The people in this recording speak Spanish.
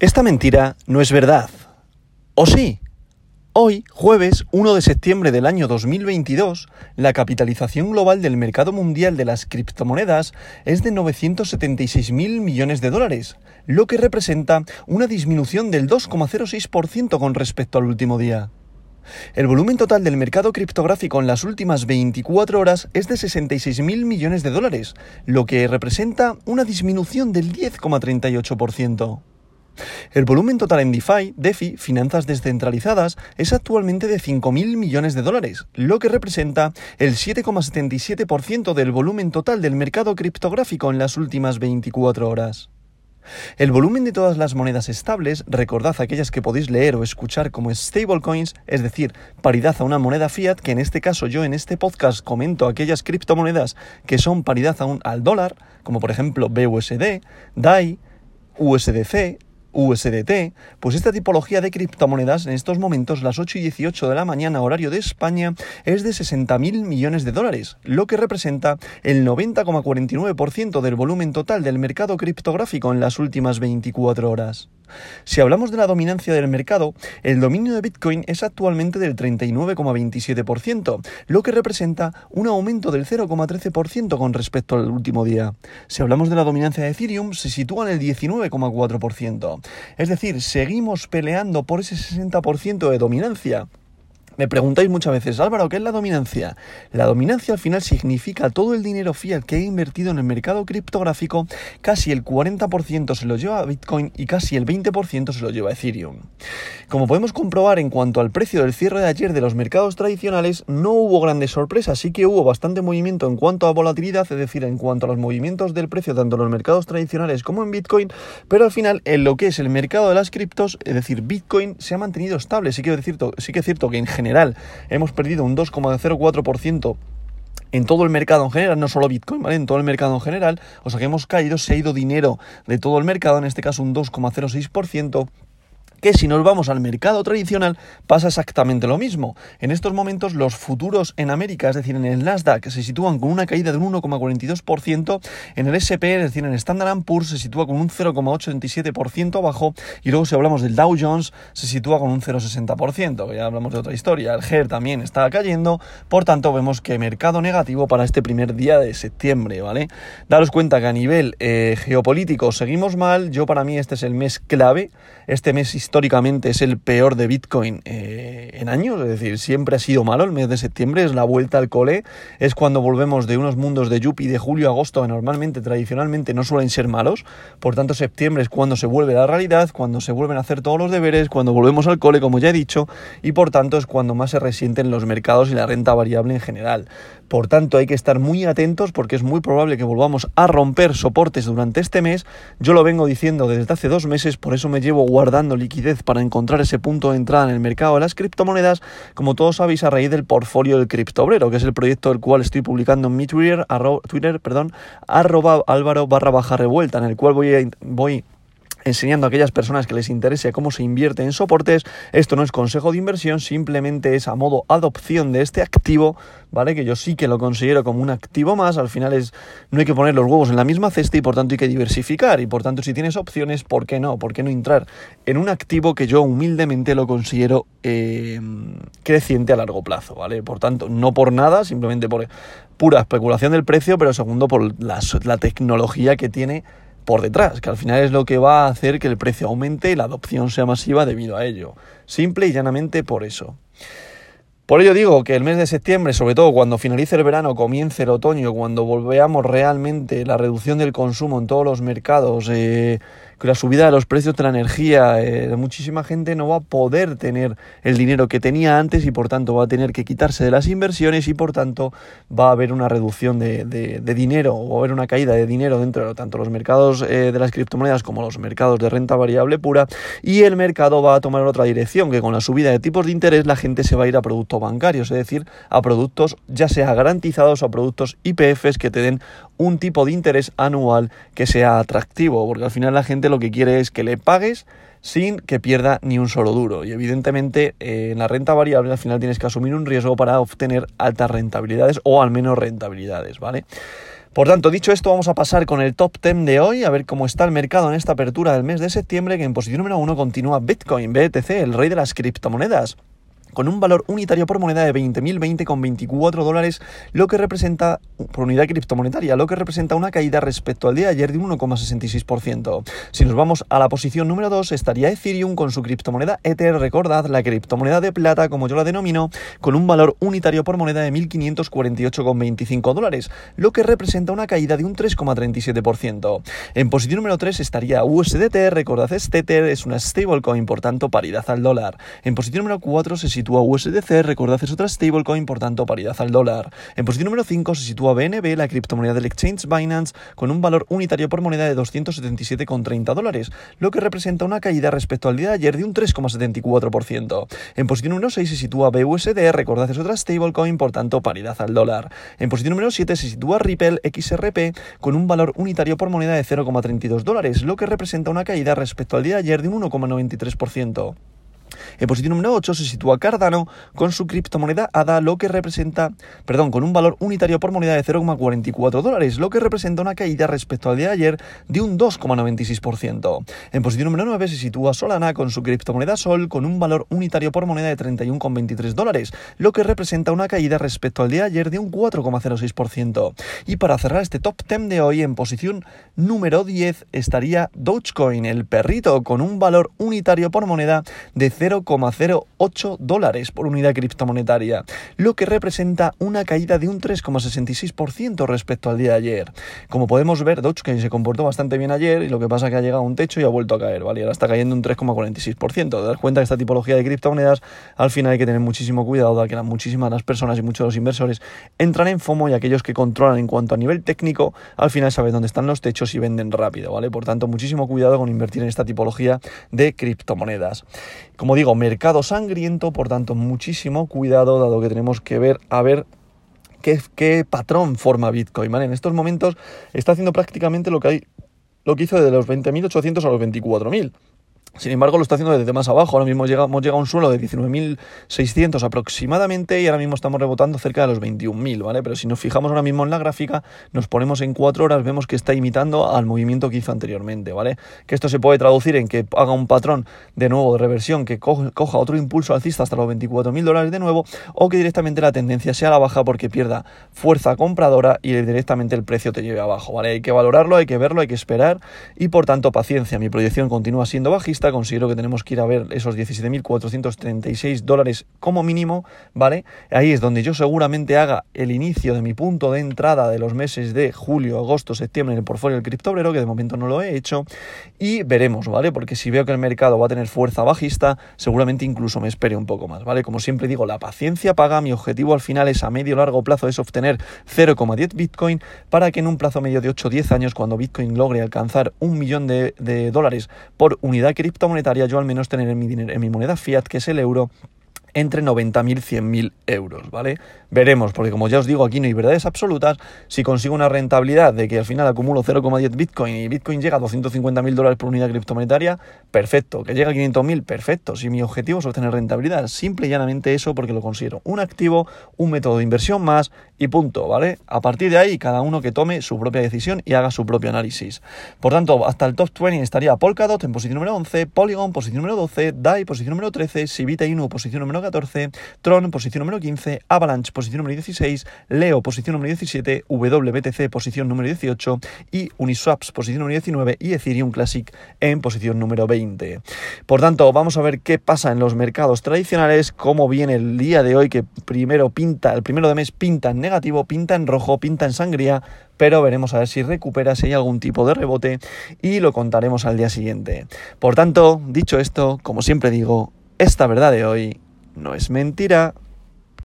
Esta mentira no es verdad. ¿O sí? Hoy, jueves 1 de septiembre del año 2022, la capitalización global del mercado mundial de las criptomonedas es de 976 mil millones de dólares, lo que representa una disminución del 2,06% con respecto al último día. El volumen total del mercado criptográfico en las últimas 24 horas es de 66 mil millones de dólares, lo que representa una disminución del 10,38%. El volumen total en DeFi, DeFi, finanzas descentralizadas, es actualmente de 5.000 millones de dólares, lo que representa el 7,77% del volumen total del mercado criptográfico en las últimas 24 horas. El volumen de todas las monedas estables, recordad aquellas que podéis leer o escuchar como stablecoins, es decir, paridad a una moneda fiat, que en este caso yo en este podcast comento aquellas criptomonedas que son paridad a un, al dólar, como por ejemplo BUSD, DAI, USDC, USDT, pues esta tipología de criptomonedas en estos momentos, las 8 y 18 de la mañana horario de España, es de 60.000 millones de dólares, lo que representa el 90,49% del volumen total del mercado criptográfico en las últimas 24 horas. Si hablamos de la dominancia del mercado, el dominio de Bitcoin es actualmente del 39,27%, lo que representa un aumento del 0,13% con respecto al último día. Si hablamos de la dominancia de Ethereum, se sitúa en el 19,4%. Es decir, seguimos peleando por ese 60% de dominancia. Me preguntáis muchas veces, Álvaro, ¿qué es la dominancia? La dominancia al final significa todo el dinero fiat que he invertido en el mercado criptográfico, casi el 40% se lo lleva Bitcoin y casi el 20% se lo lleva Ethereum. Como podemos comprobar en cuanto al precio del cierre de ayer de los mercados tradicionales, no hubo grandes sorpresas, sí que hubo bastante movimiento en cuanto a volatilidad, es decir, en cuanto a los movimientos del precio tanto en los mercados tradicionales como en Bitcoin, pero al final en lo que es el mercado de las criptos, es decir, Bitcoin se ha mantenido estable, sí que, decir, sí que es cierto que en general general. Hemos perdido un 2,04% en todo el mercado en general, no solo Bitcoin, ¿vale? En todo el mercado en general, o sea que hemos caído, se ha ido dinero de todo el mercado, en este caso un 2,06%, que si nos vamos al mercado tradicional pasa exactamente lo mismo. En estos momentos los futuros en América, es decir, en el Nasdaq, se sitúan con una caída de un 1,42%, en el SP, es decir, en el Standard Poor's se sitúa con un 0,87% abajo y luego si hablamos del Dow Jones se sitúa con un 0,60%, que ya hablamos de otra historia. El GER también está cayendo, por tanto vemos que mercado negativo para este primer día de septiembre, ¿vale? Daros cuenta que a nivel eh, geopolítico seguimos mal, yo para mí este es el mes clave, este mes históricamente es el peor de Bitcoin eh, en años, es decir, siempre ha sido malo el mes de septiembre, es la vuelta al cole, es cuando volvemos de unos mundos de Yuppie de julio a agosto, que normalmente, tradicionalmente no suelen ser malos, por tanto septiembre es cuando se vuelve la realidad, cuando se vuelven a hacer todos los deberes, cuando volvemos al cole, como ya he dicho, y por tanto es cuando más se resienten los mercados y la renta variable en general. Por tanto, hay que estar muy atentos porque es muy probable que volvamos a romper soportes durante este mes. Yo lo vengo diciendo desde hace dos meses, por eso me llevo guardando liquidez para encontrar ese punto de entrada en el mercado de las criptomonedas, como todos sabéis, a raíz del portfolio del criptobrero, que es el proyecto del cual estoy publicando en mi Twitter, Twitter perdón, arroba álvaro barra baja revuelta, en el cual voy a, voy enseñando a aquellas personas que les interese cómo se invierte en soportes. Esto no es consejo de inversión, simplemente es a modo adopción de este activo, ¿vale? Que yo sí que lo considero como un activo más. Al final es no hay que poner los huevos en la misma cesta y por tanto hay que diversificar. Y por tanto, si tienes opciones, ¿por qué no? ¿Por qué no entrar en un activo que yo humildemente lo considero eh, creciente a largo plazo, ¿vale? Por tanto, no por nada, simplemente por pura especulación del precio, pero segundo por la, la tecnología que tiene por detrás, que al final es lo que va a hacer que el precio aumente y la adopción sea masiva debido a ello. Simple y llanamente por eso. Por ello digo que el mes de septiembre, sobre todo cuando finalice el verano, comience el otoño, cuando volveamos realmente la reducción del consumo en todos los mercados, eh, con la subida de los precios de la energía, eh, muchísima gente no va a poder tener el dinero que tenía antes y por tanto va a tener que quitarse de las inversiones y por tanto va a haber una reducción de, dinero o va a haber una caída de dinero dentro de tanto los mercados eh, de las criptomonedas como los mercados de renta variable pura. Y el mercado va a tomar otra dirección, que con la subida de tipos de interés la gente se va a ir a productos bancarios, es decir, a productos ya sea garantizados o a productos IPFs que te den un tipo de interés anual que sea atractivo, porque al final la gente lo que quiere es que le pagues sin que pierda ni un solo duro. Y evidentemente eh, en la renta variable al final tienes que asumir un riesgo para obtener altas rentabilidades o al menos rentabilidades, ¿vale? Por tanto, dicho esto, vamos a pasar con el top 10 de hoy, a ver cómo está el mercado en esta apertura del mes de septiembre, que en posición número 1 continúa Bitcoin, BTC, el rey de las criptomonedas con un valor unitario por moneda de 20.020,24 dólares, lo que representa, por unidad criptomonetaria, lo que representa una caída respecto al día de ayer de 1,66%. Si nos vamos a la posición número 2, estaría Ethereum con su criptomoneda Ether, recordad, la criptomoneda de plata, como yo la denomino, con un valor unitario por moneda de 1.548,25 dólares, lo que representa una caída de un 3,37%. En posición número 3 estaría USDT, recordad, este Tether es una stablecoin, por tanto, paridad al dólar. En posición número 4 se sitúa USDC, recordad es otra stablecoin, por tanto paridad al dólar. En posición número 5 se sitúa BNB, la criptomoneda del exchange Binance, con un valor unitario por moneda de 277,30 dólares, lo que representa una caída respecto al día de ayer de un 3,74%. En posición número 6 se sitúa BUSD, recordad es otra stablecoin, por tanto paridad al dólar. En posición número 7 se sitúa Ripple XRP, con un valor unitario por moneda de 0,32 dólares, lo que representa una caída respecto al día de ayer de un 1,93%. En posición número 8 se sitúa Cardano con su criptomoneda ADA, lo que representa, perdón, con un valor unitario por moneda de 0,44 dólares, lo que representa una caída respecto al día de ayer de un 2,96%. En posición número 9 se sitúa Solana con su criptomoneda Sol con un valor unitario por moneda de 31,23 dólares, lo que representa una caída respecto al día de ayer de un 4,06%. Y para cerrar este top 10 de hoy, en posición número 10 estaría Dogecoin, el perrito, con un valor unitario por moneda de 0,08 dólares por unidad criptomonetaria, lo que representa una caída de un 3,66% respecto al día de ayer. Como podemos ver, Dogecoin se comportó bastante bien ayer y lo que pasa es que ha llegado a un techo y ha vuelto a caer, ¿vale? ahora está cayendo un 3,46%. Te das cuenta que esta tipología de criptomonedas al final hay que tener muchísimo cuidado, dado que muchísimas las personas y muchos de los inversores entran en FOMO y aquellos que controlan en cuanto a nivel técnico, al final saben dónde están los techos y venden rápido, ¿vale? Por tanto, muchísimo cuidado con invertir en esta tipología de criptomonedas. Como digo, mercado sangriento, por tanto, muchísimo cuidado, dado que tenemos que ver a ver qué, patrón forma Bitcoin. En estos momentos está haciendo prácticamente lo que hay, lo que hizo desde los 20.800 a los 24.000. Sin embargo, lo está haciendo desde más abajo. Ahora mismo hemos llegado a un suelo de 19.600 aproximadamente y ahora mismo estamos rebotando cerca de los 21.000, ¿vale? Pero si nos fijamos ahora mismo en la gráfica, nos ponemos en 4 horas, vemos que está imitando al movimiento que hizo anteriormente, ¿vale? Que esto se puede traducir en que haga un patrón de nuevo de reversión, que coja otro impulso alcista hasta los 24.000 dólares de nuevo, o que directamente la tendencia sea a la baja porque pierda fuerza compradora y directamente el precio te lleve abajo, ¿vale? Hay que valorarlo, hay que verlo, hay que esperar y por tanto paciencia. Mi proyección continúa siendo bajista considero que tenemos que ir a ver esos 17.436 dólares como mínimo, ¿vale? Ahí es donde yo seguramente haga el inicio de mi punto de entrada de los meses de julio, agosto, septiembre en el portfolio del criptobrero, que de momento no lo he hecho, y veremos, ¿vale? Porque si veo que el mercado va a tener fuerza bajista, seguramente incluso me espere un poco más, ¿vale? Como siempre digo, la paciencia paga, mi objetivo al final es a medio largo plazo es obtener 0,10 Bitcoin para que en un plazo medio de 8 o 10 años, cuando Bitcoin logre alcanzar un millón de, de dólares por unidad cripto, criptomonetaria yo al menos tener en mi, dinero, en mi moneda fiat, que es el euro, entre 90.000 y 100.000 euros, ¿vale? Veremos, porque como ya os digo, aquí no hay verdades absolutas. Si consigo una rentabilidad de que al final acumulo 0,10 Bitcoin y Bitcoin llega a 250.000 dólares por unidad criptomonetaria, perfecto. Que llega a 500.000, perfecto. Si mi objetivo es obtener rentabilidad, simple y llanamente eso porque lo considero un activo, un método de inversión más y punto, ¿vale? A partir de ahí, cada uno que tome su propia decisión y haga su propio análisis. Por tanto, hasta el top 20 estaría Polkadot en posición número 11, Polygon posición número 12, DAI posición número 13, Sivita Inu posición número 14, Tron posición número 15, Avalanche posición número 16, Leo posición número 17, WBTC posición número 18 y Uniswaps posición número 19 y Ethereum Classic en posición número 20. Por tanto, vamos a ver qué pasa en los mercados tradicionales, cómo viene el día de hoy que primero pinta, el primero de mes pinta en negativo, pinta en rojo, pinta en sangría, pero veremos a ver si recupera, si hay algún tipo de rebote y lo contaremos al día siguiente. Por tanto, dicho esto, como siempre digo, esta verdad de hoy no es mentira.